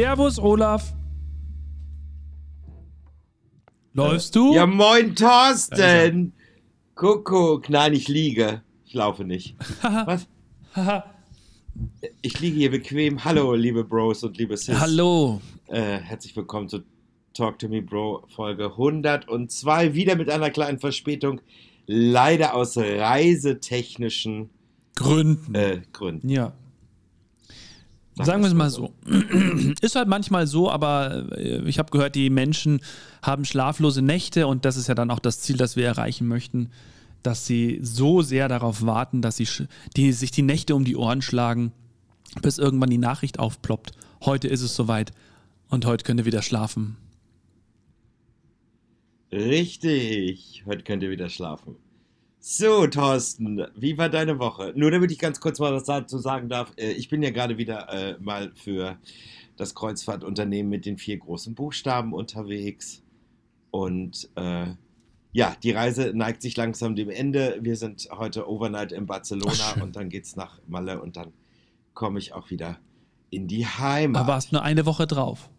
Servus, Olaf. Läufst du? Ja, moin, Thorsten. Kuckuck. Nein, ich liege. Ich laufe nicht. Was? ich liege hier bequem. Hallo, liebe Bros und liebe Sis. Hallo. Äh, herzlich willkommen zu Talk to Me Bro Folge 102. Wieder mit einer kleinen Verspätung. Leider aus reisetechnischen Gründen. äh, Gründen. Ja. Sagen wir es mal so. Ist halt manchmal so, aber äh, ich habe gehört, die Menschen haben schlaflose Nächte und das ist ja dann auch das Ziel, das wir erreichen möchten, dass sie so sehr darauf warten, dass sie die, sich die Nächte um die Ohren schlagen, bis irgendwann die Nachricht aufploppt. Heute ist es soweit und heute könnt ihr wieder schlafen. Richtig. Heute könnt ihr wieder schlafen. So, Thorsten, wie war deine Woche? Nur damit ich ganz kurz mal was dazu sagen darf. äh, Ich bin ja gerade wieder äh, mal für das Kreuzfahrtunternehmen mit den vier großen Buchstaben unterwegs. Und äh, ja, die Reise neigt sich langsam dem Ende. Wir sind heute Overnight in Barcelona Ach, und dann geht's nach Malle und dann komme ich auch wieder in die Heimat. Aber warst nur eine Woche drauf.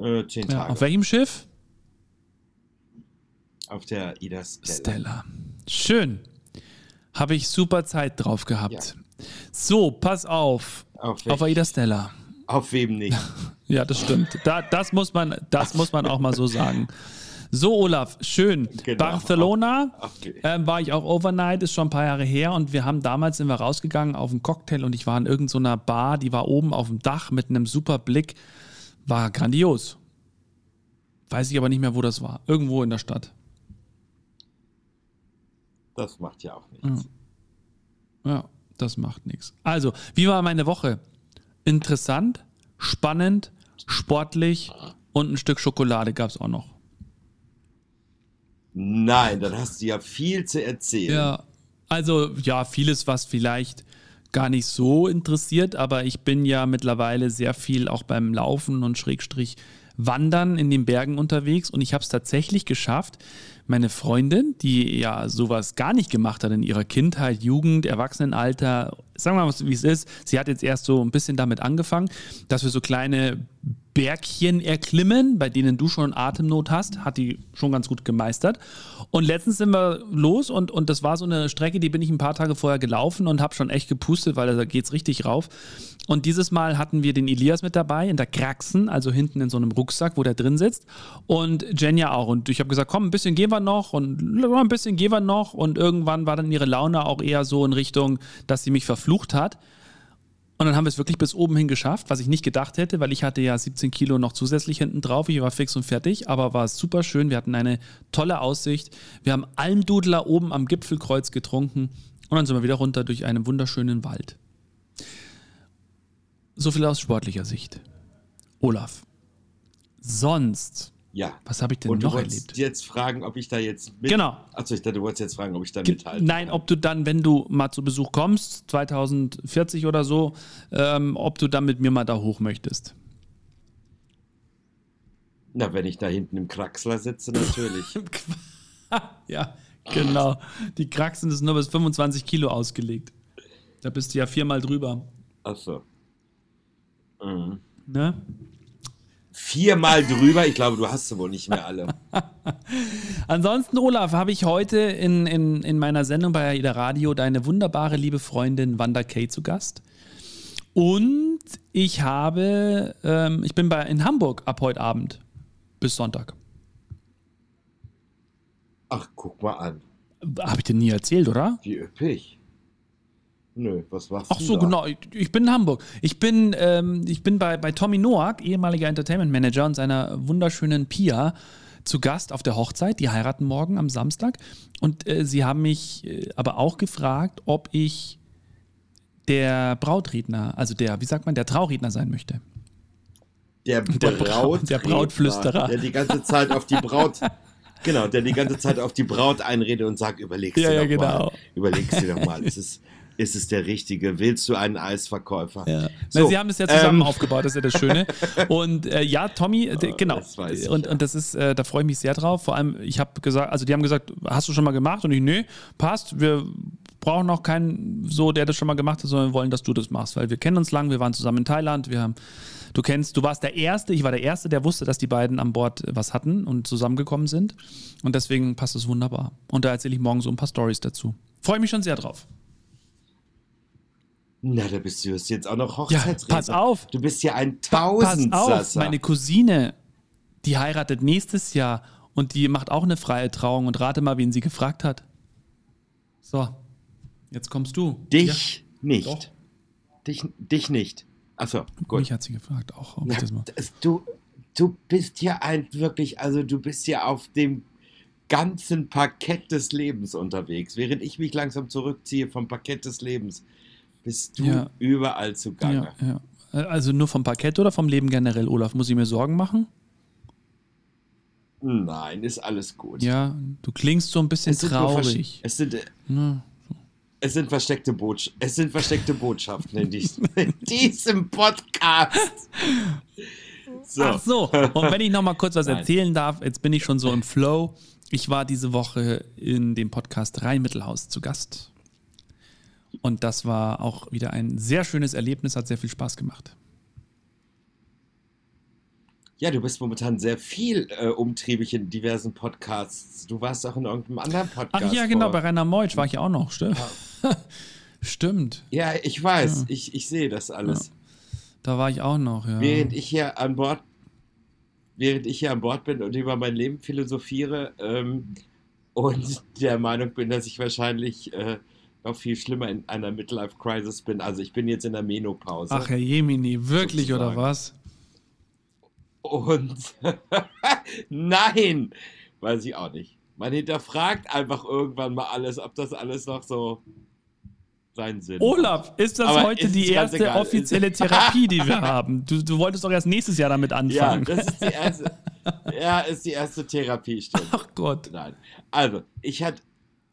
äh, zehn Ja, Tage auf welchem Schiff? Auf der Ida Stella. Stella. Schön. Habe ich super Zeit drauf gehabt. Ja. So, pass auf. Auf, Auf Aida Stella. auf wem nicht? Ja, das stimmt. Da, das, muss man, das muss man auch mal so sagen. So, Olaf, schön. Genau. Barcelona Okay. ähm, war ich auch overnight, ist schon ein paar Jahre her und wir haben damals sind wir rausgegangen auf einen Cocktail und ich war in irgendeiner Bar, die war oben auf dem Dach mit einem super Blick. War grandios. Weiß ich aber nicht mehr, wo das war. Irgendwo in der Stadt. Das macht ja auch nichts. Ja, das macht nichts. Also, wie war meine Woche? Interessant, spannend, sportlich und ein Stück Schokolade gab es auch noch. Nein, dann hast du ja viel zu erzählen. Ja, also ja, vieles, was vielleicht gar nicht so interessiert, aber ich bin ja mittlerweile sehr viel auch beim Laufen und Schrägstrich Wandern in den Bergen unterwegs und ich habe es tatsächlich geschafft, meine Freundin, die ja sowas gar nicht gemacht hat in ihrer Kindheit, Jugend, Erwachsenenalter, sagen wir mal, wie es ist, sie hat jetzt erst so ein bisschen damit angefangen, dass wir so kleine Bergchen erklimmen, bei denen du schon Atemnot hast, hat die schon ganz gut gemeistert. Und letztens sind wir los und, und das war so eine Strecke, die bin ich ein paar Tage vorher gelaufen und habe schon echt gepustet, weil da geht's richtig rauf. Und dieses Mal hatten wir den Elias mit dabei in der Kraxen, also hinten in so einem Rucksack, wo der drin sitzt. Und Jenja auch. Und ich habe gesagt, komm, ein bisschen gehen wir noch und ein bisschen gehen wir noch. Und irgendwann war dann ihre Laune auch eher so in Richtung, dass sie mich verflucht hat. Und dann haben wir es wirklich bis oben hin geschafft, was ich nicht gedacht hätte, weil ich hatte ja 17 Kilo noch zusätzlich hinten drauf. Ich war fix und fertig, aber war super schön. Wir hatten eine tolle Aussicht. Wir haben Almdudler oben am Gipfelkreuz getrunken und dann sind wir wieder runter durch einen wunderschönen Wald. So viel aus sportlicher Sicht. Olaf, sonst, Ja. was habe ich denn Und du noch wolltest erlebt? jetzt fragen, ob ich da jetzt mit. Genau. Achso, ich dachte, du wolltest jetzt fragen, ob ich da Ge- mithalte. Nein, ob du dann, wenn du mal zu Besuch kommst, 2040 oder so, ähm, ob du dann mit mir mal da hoch möchtest. Na, wenn ich da hinten im Kraxler sitze, natürlich. ja, genau. Die Kraxen ist nur bis 25 Kilo ausgelegt. Da bist du ja viermal drüber. Achso. Mhm. Ne? Viermal drüber, ich glaube, du hast sie wohl nicht mehr alle. Ansonsten, Olaf, habe ich heute in, in, in meiner Sendung bei AIDA Radio deine wunderbare liebe Freundin Wanda Kay zu Gast. Und ich habe, ähm, ich bin bei, in Hamburg ab heute Abend bis Sonntag. Ach, guck mal an. Habe ich dir nie erzählt, oder? Wie üppig. Nö, was war's Ach so, da? genau. Ich, ich bin in Hamburg. Ich bin, ähm, ich bin bei, bei Tommy Noack, ehemaliger Entertainment Manager und seiner wunderschönen Pia zu Gast auf der Hochzeit. Die heiraten morgen am Samstag. Und äh, sie haben mich äh, aber auch gefragt, ob ich der Brautredner, also der, wie sagt man, der Trauredner sein möchte. Der, Der Bra- Braut der Brautflüsterer. Der die ganze Zeit auf die Braut. Genau, der die ganze Zeit auf die Braut einredet und sagt, überlegst Ja, dir ja, doch genau. mal. Überlegst dir doch mal. Es ist ist es der richtige? Willst du einen Eisverkäufer? Ja. So, Na, sie haben es ja zusammen ähm, aufgebaut, das ist ja das Schöne. Und äh, ja, Tommy, äh, Oh, genau. das weiß ich, und, ja. und das ist, äh, da freue ich mich sehr drauf. Vor allem, ich habe gesagt, also die haben gesagt, hast du schon mal gemacht? Und ich, nee, passt. Wir brauchen noch keinen so, der das schon mal gemacht hat, sondern wir wollen, dass du das machst, weil wir kennen uns lang, wir waren zusammen in Thailand, wir haben, du kennst, du warst der Erste, ich war der Erste, der wusste, dass die beiden an Bord was hatten und zusammengekommen sind. Und deswegen passt es wunderbar. Und da erzähle ich morgen so ein paar Stories dazu. Freue mich schon sehr drauf. Na, da bist du jetzt auch noch Ja, Hochzeitsredner. pass auf. Du bist ja ein Pa- Pass auf, Tausendsasser. meine Cousine, die heiratet nächstes Jahr und die macht auch eine freie Trauung und rate mal, wen sie gefragt hat. So, jetzt kommst du. Dich nicht. Doch. Dich, dich nicht. Achso, Ja, gut. mich hat sie gefragt auch, ob ich Na, das mal. das, du, du bist ja ein wirklich, also du bist ja auf dem ganzen Parkett des Lebens unterwegs. Während ich mich langsam zurückziehe vom Parkett des Lebens, bist du Ja. überall zugange. Ja, ja. Äh, Also nur vom Parkett oder vom Leben generell, Olaf? Muss ich mir Sorgen machen? Nein, ist alles gut. Ja, du klingst so ein bisschen Es traurig. es, sind, äh, Na, es, sind versteckte Botsch es sind versteckte Botschaften in, dies in diesem Podcast. So. Ach so, und wenn ich noch mal kurz was Nein. erzählen darf, jetzt bin ich schon so im Flow. Ich war diese Woche in dem Podcast Rheinmittelhaus zu Gast. Und das war auch wieder ein sehr schönes Erlebnis, hat sehr viel Spaß gemacht. Ja, du bist momentan sehr viel äh, umtriebig in diversen Podcasts. Du warst auch in irgendeinem anderen Podcast. Ach ja, genau, bei vor- Rainer Meutsch war ich ja auch noch, stimmt. stimmt, Ja, ich weiß. Ich, ich sehe das alles. da war ich auch noch, ja. Während ich hier an Bord, während ich hier an Bord bin und über mein Leben philosophiere ähm, und der Meinung bin, dass ich wahrscheinlich äh, noch viel schlimmer in einer Midlife-Crisis bin. Also ich bin jetzt in der Menopause. Ach, Herr Jemini, wirklich oder Sozusagen. was? Und nein, weiß ich auch nicht. Man hinterfragt einfach irgendwann mal alles, ob das alles noch so seinen Sinn hat. Olaf, ist das Aber heute ist die erste egal. offizielle Therapie, die wir haben? Du, du wolltest doch erst nächstes Jahr damit Ja, anfangen. das ist die erste, ja, ist die erste Therapiestunde. Ach Gott. Nein. Also, ich hatte,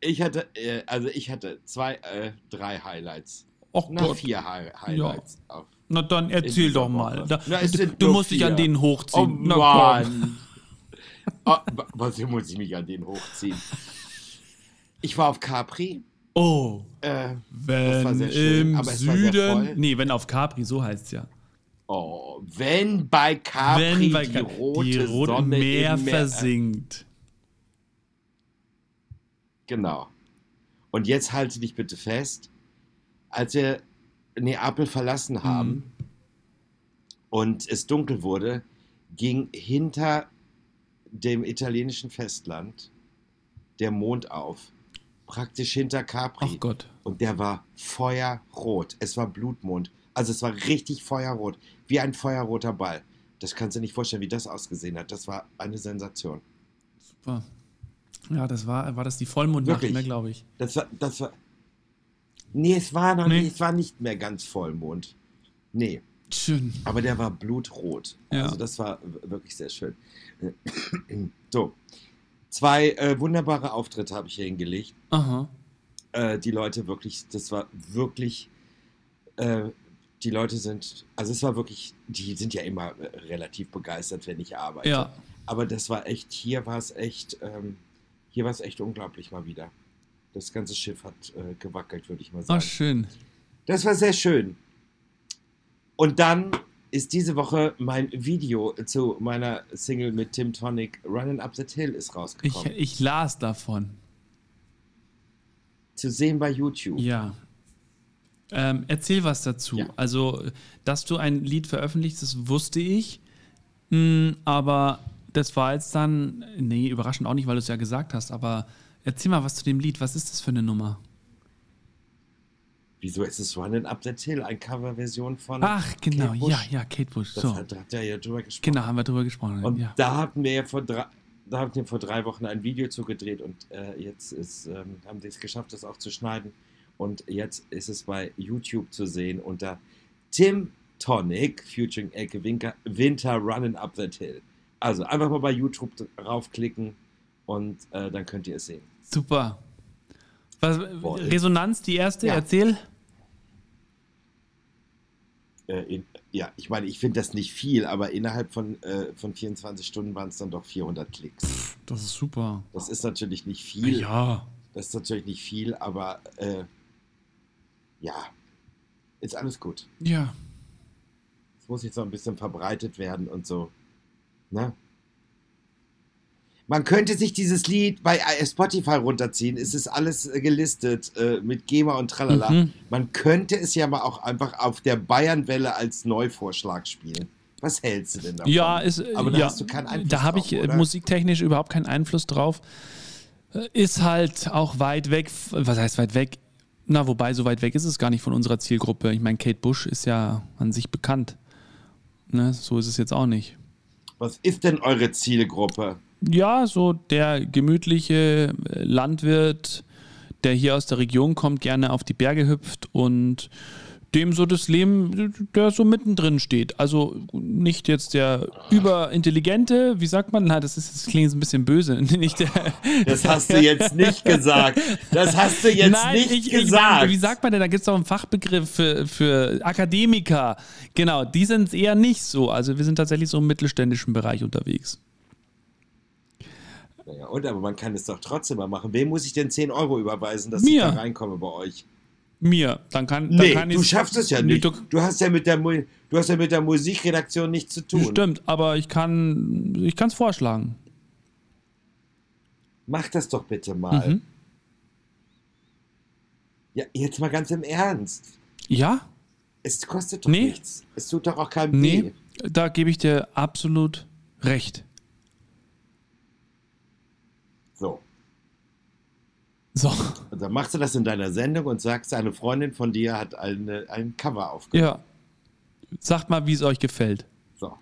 ich hatte, äh, also ich hatte zwei, äh, drei Highlights. Ach Na, Gott. vier Hi Highlights. Auf. Na dann erzähl doch mal. Da, Na, du musst dich an denen Oh hochziehen. Na komm. Mann. oh, wa- was muss ich mich an den hochziehen? Ich war auf Capri. Oh, Äh, Das war wenn sehr schön, im. Süden. Nee, wenn auf Capri, so heißt es ja. oh, wenn bei Capri wenn bei die Ca- rote die rote Sonne Meer Meer versinkt. Genau. Und jetzt halte dich bitte fest, als wir Neapel verlassen haben Mhm. und es dunkel wurde, ging hinter dem italienischen Festland der Mond auf. Praktisch hinter Capri. Ach Gott. Und der war feuerrot. Es war Blutmond. Also es war richtig feuerrot. Wie ein feuerroter Ball. Das kannst du nicht vorstellen, wie das ausgesehen hat. Das war eine Sensation. Super. Ja, das war, war das die Vollmondnacht, Wirklich? ne, glaube ich. Das war, das war. Nee, es war noch Nee. nicht, es war nicht mehr ganz Vollmond. Nee, Schön. aber der war blutrot. Ja. Also das war wirklich sehr schön. So. Zwei äh, wunderbare Auftritte habe ich hier hingelegt. Aha. Äh, die Leute wirklich, das war wirklich, äh, die Leute sind, also es war wirklich, die sind ja immer relativ begeistert, wenn ich arbeite. Ja. Aber das war echt, hier war es echt, ähm, hier war es echt unglaublich mal wieder. Das ganze Schiff hat äh, gewackelt, würde ich mal Ach, sagen. schön. Das war sehr schön. Und dann ist diese Woche mein Video zu meiner Single mit Tim Tonic, Running Up That Hill, ist Ich, rausgekommen. ich las davon. zu sehen bei YouTube. Ja. Ähm, erzähl was dazu. Ja. Also, dass du ein Lied veröffentlichst, das wusste ich. Hm, aber das war jetzt dann, nee, überraschend auch nicht, weil du es ja gesagt hast, aber erzähl mal was zu dem Lied. Was ist das für eine Nummer? Wieso ist es Running Up That Hill? Eine Coverversion von. Ach, genau, Kate ja, ja, Kate Bush. Das So. hat, da hat er ja drüber gesprochen. Genau, haben wir drüber gesprochen. Und ja. da hatten wir ja vor drei, da hatten wir vor drei Wochen ein Video zugedreht und äh, jetzt ist, ähm, haben die es geschafft, das auch zu schneiden. Und jetzt ist es bei YouTube zu sehen unter Tim Tonic, featuring Elke Winker, Winter Running Up That Hill. Also einfach mal bei YouTube draufklicken und äh, dann könnt ihr es sehen. Super. Was, Voll. Resonanz, die erste, Ja. erzähl. Äh, in, ja, ich meine, ich finde das nicht viel, aber innerhalb von, äh, von 24 Stunden waren es dann doch 400 Klicks. Das ist super. Das ist natürlich nicht viel. Ja. Das ist natürlich nicht viel, aber äh, ja, ist alles gut. Ja. Es muss jetzt noch ein bisschen verbreitet werden und so. Ne? Man könnte sich dieses Lied bei Spotify runterziehen. Es ist alles äh, gelistet äh, mit GEMA und tralala. Mhm. Man könnte es ja mal auch einfach auf der Bayernwelle als Neuvorschlag spielen. Was hältst du denn davon? Ja, ist, Aber da ja, hast du keinen Einfluss Da habe ich äh, oder? musiktechnisch überhaupt keinen Einfluss drauf. Äh, Ist halt auch weit weg. Was heißt weit weg? Na, wobei, so weit weg ist es gar nicht von unserer Zielgruppe. Ich meine, Kate Bush ist ja an sich bekannt. Ne, so ist es jetzt auch nicht. Was ist denn eure Zielgruppe? Ja, so der gemütliche äh, Landwirt, der hier aus der Region kommt, gerne auf die Berge hüpft und dem so das Leben, der so mittendrin steht. Also nicht jetzt der überintelligente, wie sagt man? Na, das, ist, das klingt jetzt ein bisschen böse. Nicht der, Das hast du jetzt nicht gesagt. Das hast du jetzt Nein, nicht ich, ich gesagt. meine, wie sagt man denn? Da gibt es auch einen Fachbegriff für, für Akademiker. Genau, die sind es eher nicht so. Also wir sind tatsächlich so im mittelständischen Bereich unterwegs. Naja, und aber man kann es doch trotzdem mal machen. Wem muss ich denn 10 Euro überweisen, dass Mir. ich da reinkomme bei euch? Mir, dann kann, dann Nee, kann du schaffst es ja nicht. du- Du hast ja mit der, du hast ja mit der Musikredaktion nichts zu tun. Stimmt, aber ich kann ich kann es vorschlagen. Mach das doch bitte mal. Mhm. Ja, jetzt mal ganz im Ernst. Ja? Es kostet doch Nee. nichts. Es tut doch auch keinem Nee, weh. da gebe ich dir absolut recht. So. So, Und dann machst du das in deiner Sendung und sagst, eine Freundin von dir hat eine, ein Cover aufgenommen. ja. Sagt mal, wie es euch gefällt. So.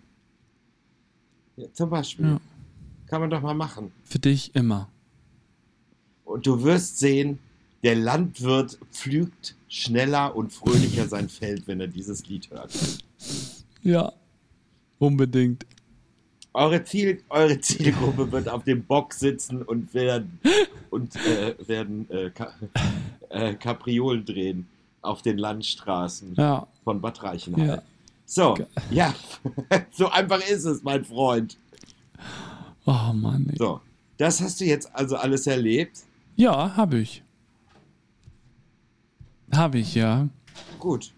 Ja, zum Beispiel. Ja. Kann man doch mal machen. Für dich immer. Und du wirst sehen, der Landwirt pflügt schneller und fröhlicher sein Feld, wenn er dieses Lied hört. Ja. Unbedingt. Eure, Ziel, eure Zielgruppe wird auf dem Bock sitzen und werden, und, äh, werden äh, Ka äh, Kapriolen drehen auf den Landstraßen Ja. von Bad Reichenhall. Ja. So, ja, so einfach ist es, mein Freund. Oh Mann. Ey. So, das hast du jetzt also alles erlebt. Ja, habe ich. Habe ich, ja. Gut.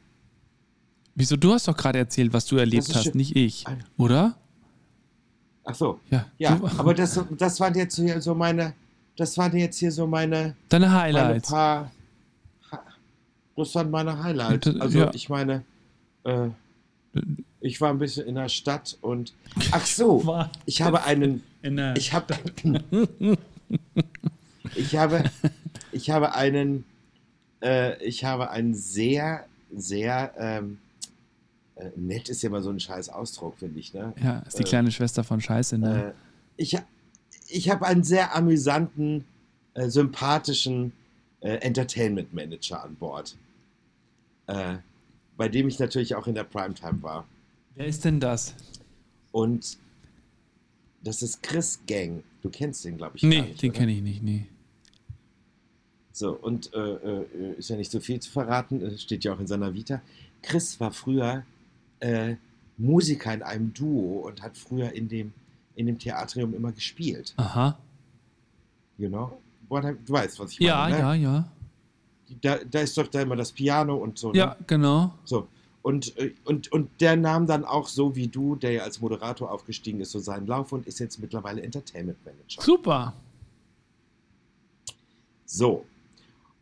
Wieso? Du hast doch gerade erzählt, was du erlebt hast, schön. nicht ich. Oder? Ach so. Ja. Ja, aber das, das waren jetzt hier so meine, das waren jetzt hier so meine, deine meine Highlights. paar, Ha- das waren meine Highlights. Also ja. ich meine, äh, ich war ein bisschen in der Stadt und, ach so, ich habe einen, ich habe, ich habe, ich habe einen, äh, ich habe einen sehr, sehr, ähm, äh, nett ist ja immer so ein scheiß Ausdruck, finde ich, ne? ja, ist die äh, kleine Schwester von Scheiße, ne? Äh, ich ich habe einen sehr amüsanten, äh, sympathischen äh, Entertainment Manager an Bord, bei dem ich natürlich auch in der Primetime war. Wer ist denn das? Und das ist Chris Gang. Du kennst den, glaube ich. Nee, nicht, den kenne ich nicht, nee. So, und äh, äh, ist ja nicht so viel zu verraten, steht ja auch in seiner Vita. Chris war früher äh, Musiker in einem Duo und hat früher in dem, in dem Theatrium immer gespielt. Aha. You know? Du weißt, was ich Ja, meine. ne? ja, ja. Da, da ist doch da immer das Piano und so. Ja, Ne? genau. So. Und, äh, und, und der nahm dann auch so wie du, der ja als Moderator aufgestiegen ist, so seinen Lauf und ist jetzt mittlerweile Entertainment Manager. Super. So.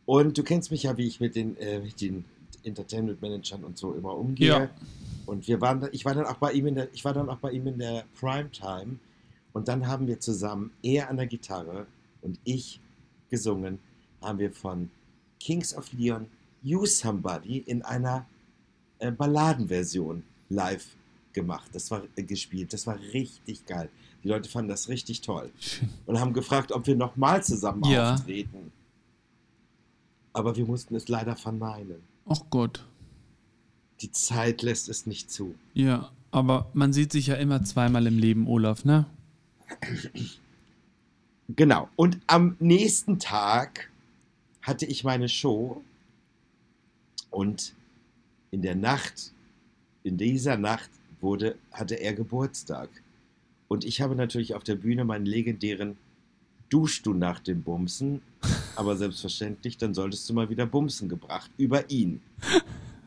Und du kennst mich ja, wie ich mit den, äh, mit den Entertainment Managern und so immer umgehe. Ja. Und wir waren, ich war dann auch bei ihm in der, ich war dann auch bei ihm in der Primetime und dann haben wir zusammen, er an der Gitarre und ich gesungen, haben wir von Kings of Leon You Somebody in einer äh, Balladenversion live gemacht. Das war äh, gespielt. Das war richtig geil. Die Leute fanden das richtig toll und haben gefragt, ob wir nochmal zusammen Ja. auftreten. Aber wir mussten es leider verneinen. Ach Gott. Die Zeit lässt es nicht zu. Ja, aber man sieht sich ja immer zweimal im Leben, Olaf, ne? Genau. Und am nächsten Tag hatte ich meine Show und in der Nacht, in dieser Nacht wurde, hatte er Geburtstag. Und ich habe natürlich auf der Bühne meinen legendären Duschst du nach dem Bumsen, aber selbstverständlich, dann solltest du mal wieder Bumsen gebracht über ihn.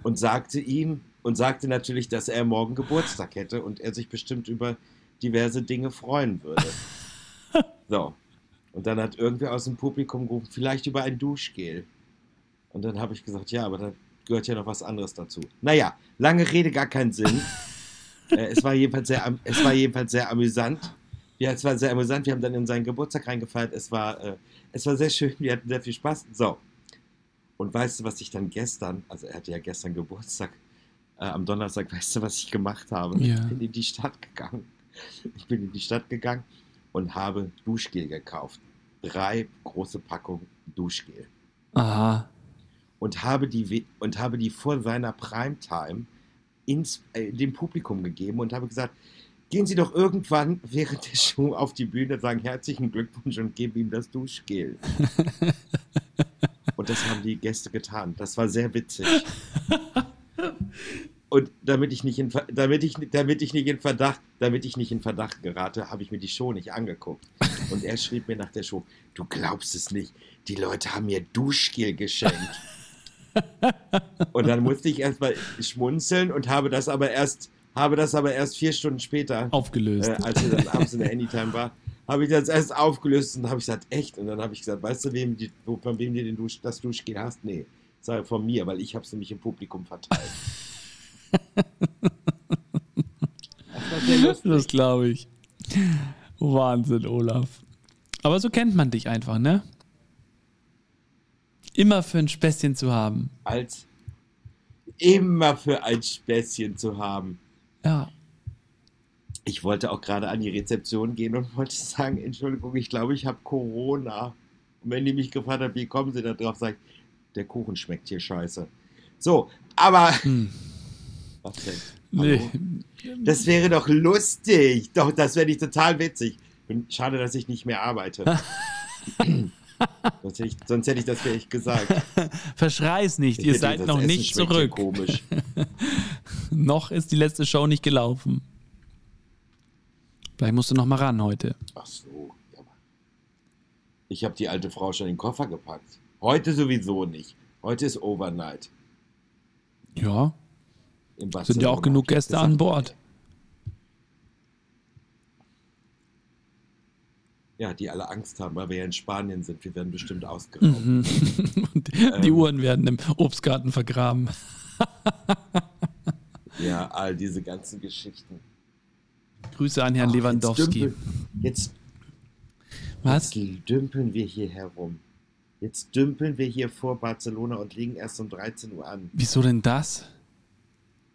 Und sagte ihm, und sagte natürlich, dass er morgen Geburtstag hätte und er sich bestimmt über diverse Dinge freuen würde. So. Und dann hat irgendwer aus dem Publikum gerufen, vielleicht über ein Duschgel. Und dann habe ich gesagt, ja, aber da gehört ja noch was anderes dazu. Naja, lange Rede, gar keinen Sinn. äh, es, war jedenfalls sehr, es war jedenfalls sehr amüsant. Ja, es war sehr amüsant. Wir haben dann in seinen Geburtstag reingefeiert. Es war, äh, es war sehr schön. Wir hatten sehr viel Spaß. So. Und weißt du, was ich dann gestern, also er hatte ja gestern Geburtstag, äh, am Donnerstag, weißt du, was ich gemacht habe? Ja. Ich bin in die Stadt gegangen. Ich bin in die Stadt gegangen und habe Duschgel gekauft. Drei große Packungen Duschgel. Aha. Und habe die, und habe die vor seiner Primetime ins, äh, dem Publikum gegeben und habe gesagt, gehen Sie doch irgendwann während der Show auf die Bühne, sagen herzlichen Glückwunsch und geben ihm das Duschgel. und das haben die Gäste getan. Das war sehr witzig. Und damit ich nicht in, damit ich, damit ich nicht in Verdacht, damit ich nicht in Verdacht gerate, habe ich mir die Show nicht angeguckt. Und er schrieb mir nach der Show: Du glaubst es nicht, die Leute haben mir Duschgel geschenkt. und dann musste ich erstmal schmunzeln und habe das aber erst, habe das aber erst vier Stunden später aufgelöst. Äh, als er dann abends in der Anytime war, habe ich das erst aufgelöst und habe ich gesagt, echt? Und dann habe ich gesagt, weißt du, wem die, von wem du Dusch, das Duschgel hast? Nee, sage von mir, weil ich habe es nämlich im Publikum verteilt. das, das glaube ich. Wahnsinn, Olaf. Aber so kennt man dich einfach, ne? Immer für ein Späßchen zu haben. Als immer für ein Späßchen zu haben. Ja. Ich wollte auch gerade an die Rezeption gehen und wollte sagen, Entschuldigung, ich glaube, ich habe Corona. Und wenn die mich gefragt haben, wie kommen sie da drauf, sage ich, der Kuchen schmeckt hier scheiße. So, aber... Hm. Was denn? Nee. Das wäre doch lustig. Doch, das wäre nicht total witzig. Schade, dass ich nicht mehr arbeite. sonst, hätte ich, sonst, hätte ich, das vielleicht gesagt. Verschrei's nicht, ihr seid noch Essen nicht zurück. Komisch. noch ist die letzte Show nicht gelaufen. Vielleicht musst du noch mal ran heute. Ach so. Ich habe die alte Frau schon in den Koffer gepackt. Heute sowieso nicht. Heute ist Overnight. Ja, sind ja auch genug Gäste an Bord. Ja, die alle Angst haben, weil wir ja in Spanien sind. Wir werden bestimmt ausgeraubt. Mhm. die, ähm, die Uhren werden im Obstgarten vergraben. ja, all diese ganzen Geschichten. Grüße an Herrn Ach, Lewandowski. Jetzt, dümpeln, jetzt, Was? jetzt dümpeln wir hier herum. Jetzt dümpeln wir hier vor Barcelona und liegen erst um 13 Uhr an. Wieso denn das?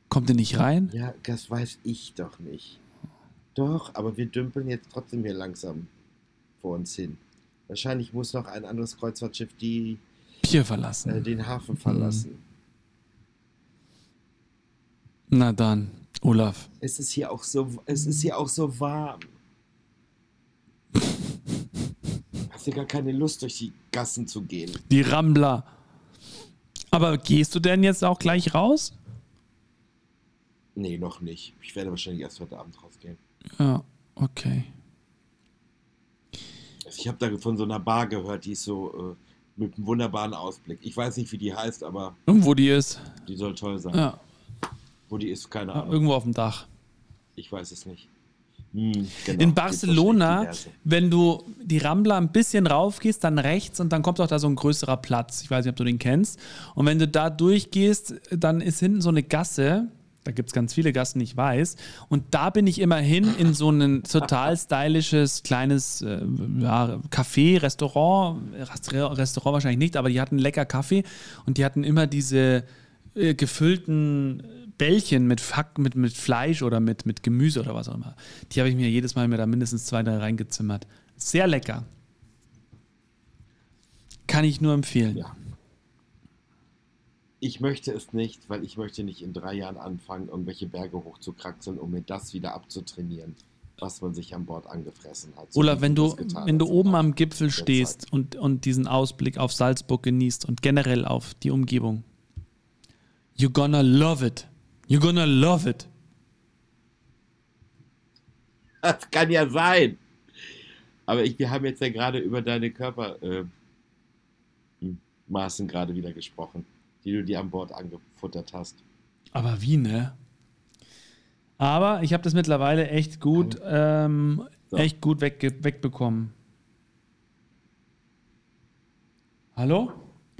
Kommt ihr nicht rein? Ja, das weiß ich doch nicht. Doch, aber wir dümpeln jetzt trotzdem hier langsam vor uns hin. Wahrscheinlich muss noch ein anderes Kreuzfahrtschiff die Pier verlassen. Äh, den Hafen verlassen. Mhm. Na dann, Olaf. Es ist hier auch so, es ist hier auch so warm. Hast du gar keine Lust, durch die Gassen zu gehen? Die Rambler. Aber gehst du denn jetzt auch gleich raus? Nee, noch nicht. Ich werde wahrscheinlich erst heute Abend rausgehen. Ja, okay. Also ich habe da von so einer Bar gehört, die ist so äh, mit einem wunderbaren Ausblick. Ich weiß nicht, wie die heißt, aber. Und wo die ist? Die soll toll sein. Ja. Wo die ist, keine Ahnung. Irgendwo auf dem Dach. Ich weiß es nicht. Hm, genau. In Barcelona, wenn du die Rambla ein bisschen rauf gehst, dann rechts und dann kommt auch da so ein größerer Platz. Ich weiß nicht, ob du den kennst. Und wenn du da durchgehst, dann ist hinten so eine Gasse da gibt es ganz viele Gassen, ich weiß. Und da bin ich immerhin in so ein total stylisches kleines äh, ja, Café, Restaurant. Restaurant wahrscheinlich nicht, aber die hatten lecker Kaffee und die hatten immer diese äh, gefüllten Bällchen mit, Fack, mit, mit Fleisch oder mit, mit Gemüse oder was auch immer. Die habe ich mir jedes Mal mir da mindestens zwei, drei reingezimmert. Sehr lecker. Kann ich nur empfehlen. Ja ich möchte es nicht, weil ich möchte nicht in drei Jahren anfangen, irgendwelche Berge hochzukraxeln, um mir das wieder abzutrainieren. was man sich an Bord angefressen hat. So Olaf, wenn du, wenn du oben am Gipfel stehst und, und diesen Ausblick auf Salzburg genießt und generell auf die Umgebung, you're gonna love it. You're gonna love it. Das kann ja sein. Aber ich, wir haben jetzt ja gerade über deine Körpermaßen äh, gerade wieder gesprochen, die du dir an Bord angefuttert hast. Aber wie, ne? Aber ich habe das mittlerweile echt gut, ähm, so. echt gut weg, wegbekommen. Hallo?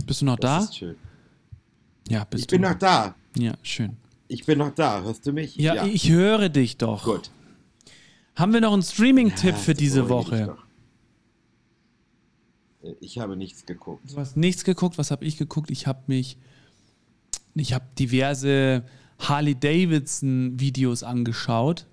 Bist du noch das da? Ist schön. Ja, bist ich du. Ich bin noch da. Ja, schön. Ich bin noch da. Hörst du mich? Ja, ja. ich höre dich doch. Gut. Haben wir noch einen Streaming-Tipp ja, für diese Woche? Ich habe nichts geguckt. Du hast nichts geguckt? Was habe ich geguckt? Ich habe mich. Ich habe diverse Harley-Davidson-Videos angeschaut.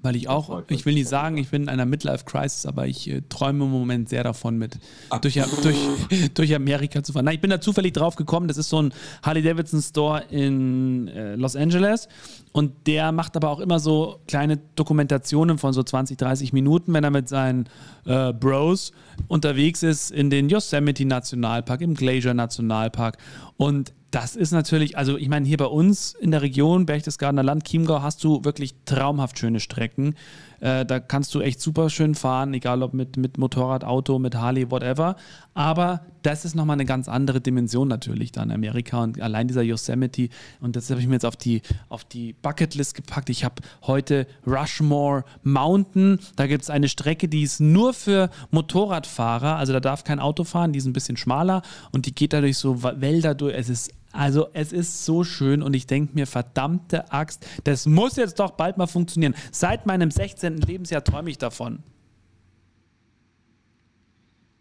Weil ich auch, ich will nicht sagen, ich bin in einer Midlife-Crisis, aber ich äh, träume im Moment sehr davon, mit durch, durch, durch, Amerika zu fahren. Nein, ich bin da zufällig drauf gekommen. Das ist so ein Harley-Davidson-Store in äh, Los Angeles und der macht aber auch immer so kleine Dokumentationen von so 20, 30 Minuten, wenn er mit seinen äh, Bros unterwegs ist in den Yosemite Nationalpark, im Glacier Nationalpark. Und das ist natürlich, also ich meine, hier bei uns in der Region, Berchtesgadener Land, Chiemgau, hast du wirklich traumhaft schöne Strecken. Äh, da kannst du echt super schön fahren, egal ob mit, mit Motorrad, Auto, mit Harley, whatever. Aber das ist nochmal eine ganz andere Dimension natürlich dann Amerika und allein dieser Yosemite. Und das habe ich mir jetzt auf die, auf die Bucketlist gepackt. Ich habe heute Rushmore Mountain. Da gibt es eine Strecke, die ist nur für Motorradfahrer. Also da darf kein Auto fahren, die ist ein bisschen schmaler und die geht da durch so Wälder durch. Es ist also es ist so schön und ich denke mir, verdammte Axt, das muss jetzt doch bald mal funktionieren. Seit meinem 16. Lebensjahr träume ich davon.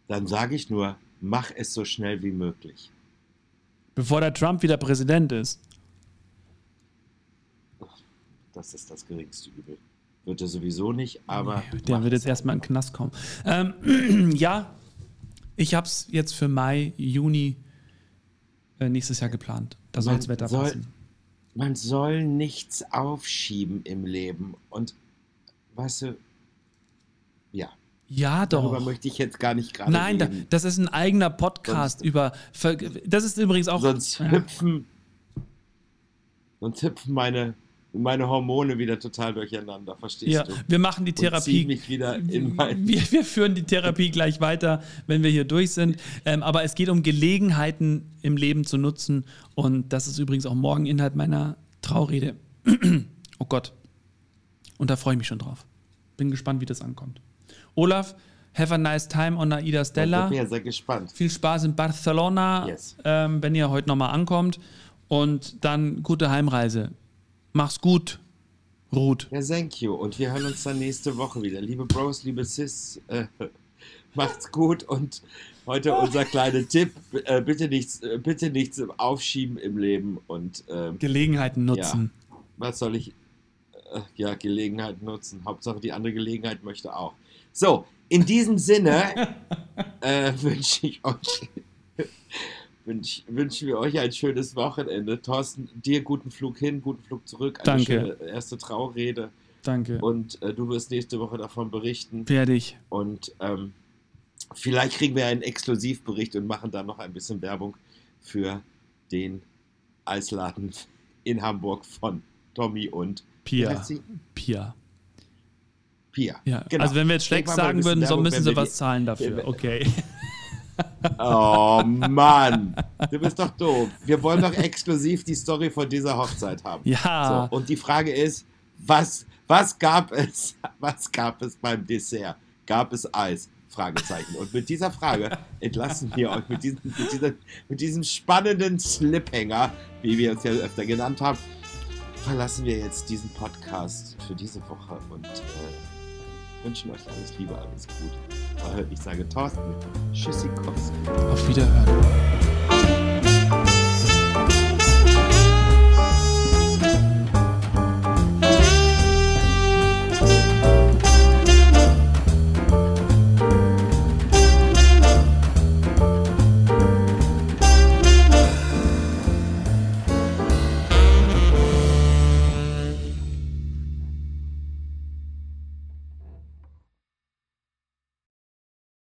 Dann sage ich nur, mach es so schnell wie möglich. Bevor der Trump wieder Präsident ist. Das ist das geringste Übel. Wird er sowieso nicht, aber. Nee, der wird jetzt erstmal in den Knast kommen. Ähm, ja, ich habe es jetzt für Mai, Juni äh, nächstes Jahr geplant. Da soll das Wetter soll, passen. Man soll nichts aufschieben im Leben. Und weißt du, ja. Ja, doch. Darüber möchte ich jetzt gar nicht gerade Nein, reden. das ist ein eigener Podcast sonst, über. Das ist übrigens auch. Sonst hüpfen. Sonst hüpfen meine meine Hormone wieder total durcheinander, verstehst ja, du? Wir machen die Therapie. Mich wieder in mein wir, wir, führen die Therapie gleich weiter, wenn wir hier durch sind. Ähm, aber es geht um Gelegenheiten im Leben zu nutzen. Und das ist übrigens auch morgen Inhalt meiner Traurede. oh Gott. Und da freue ich mich schon drauf. Bin gespannt, wie das ankommt. Olaf, have a nice time on Aida Stella. Ich bin sehr gespannt. Viel Spaß in Barcelona, yes. ähm, wenn ihr heute nochmal ankommt. Und dann gute Heimreise. Mach's gut, Ruth. Ja, thank you. Und wir hören uns dann nächste Woche wieder. Liebe Bros, liebe Sis, äh, macht's gut. Und heute unser kleiner Tipp: äh, bitte, nichts, äh, bitte nichts aufschieben im Leben und ähm, Gelegenheiten nutzen. Ja, was soll ich? Äh, ja, Gelegenheiten nutzen. Hauptsache, die andere Gelegenheit möchte auch. So, in diesem Sinne äh, wünsche ich euch wünsch, wünschen wir euch ein schönes Wochenende. Thorsten, dir guten Flug hin, guten Flug zurück. Eine Danke. erste Traurede. Danke. Und äh, du wirst nächste Woche davon berichten. Werde ich. Und ähm, vielleicht kriegen wir einen Exklusivbericht und machen dann noch ein bisschen Werbung für den Eisladen in Hamburg von Tommy und Pia. Pia. Pia. Ja, genau. Also wenn wir jetzt schlecht sagen würden, so müssen sie was zahlen dafür. Okay. Oh Mann, du bist doch doof. Wir wollen doch exklusiv die Story von dieser Hochzeit haben. Ja. So, und die Frage ist, was, was gab es, was gab es beim Dessert? Gab es Eis? Fragezeichen. Und mit dieser Frage entlassen wir euch mit diesem, mit, dieser, mit diesem spannenden Sliphänger, wie wir es ja öfter genannt haben, verlassen wir jetzt diesen Podcast für diese Woche und äh, wünschen euch alles Liebe, alles Gute. Ich sage Thorsten, Tschüssikowski. Auf Wiederhören.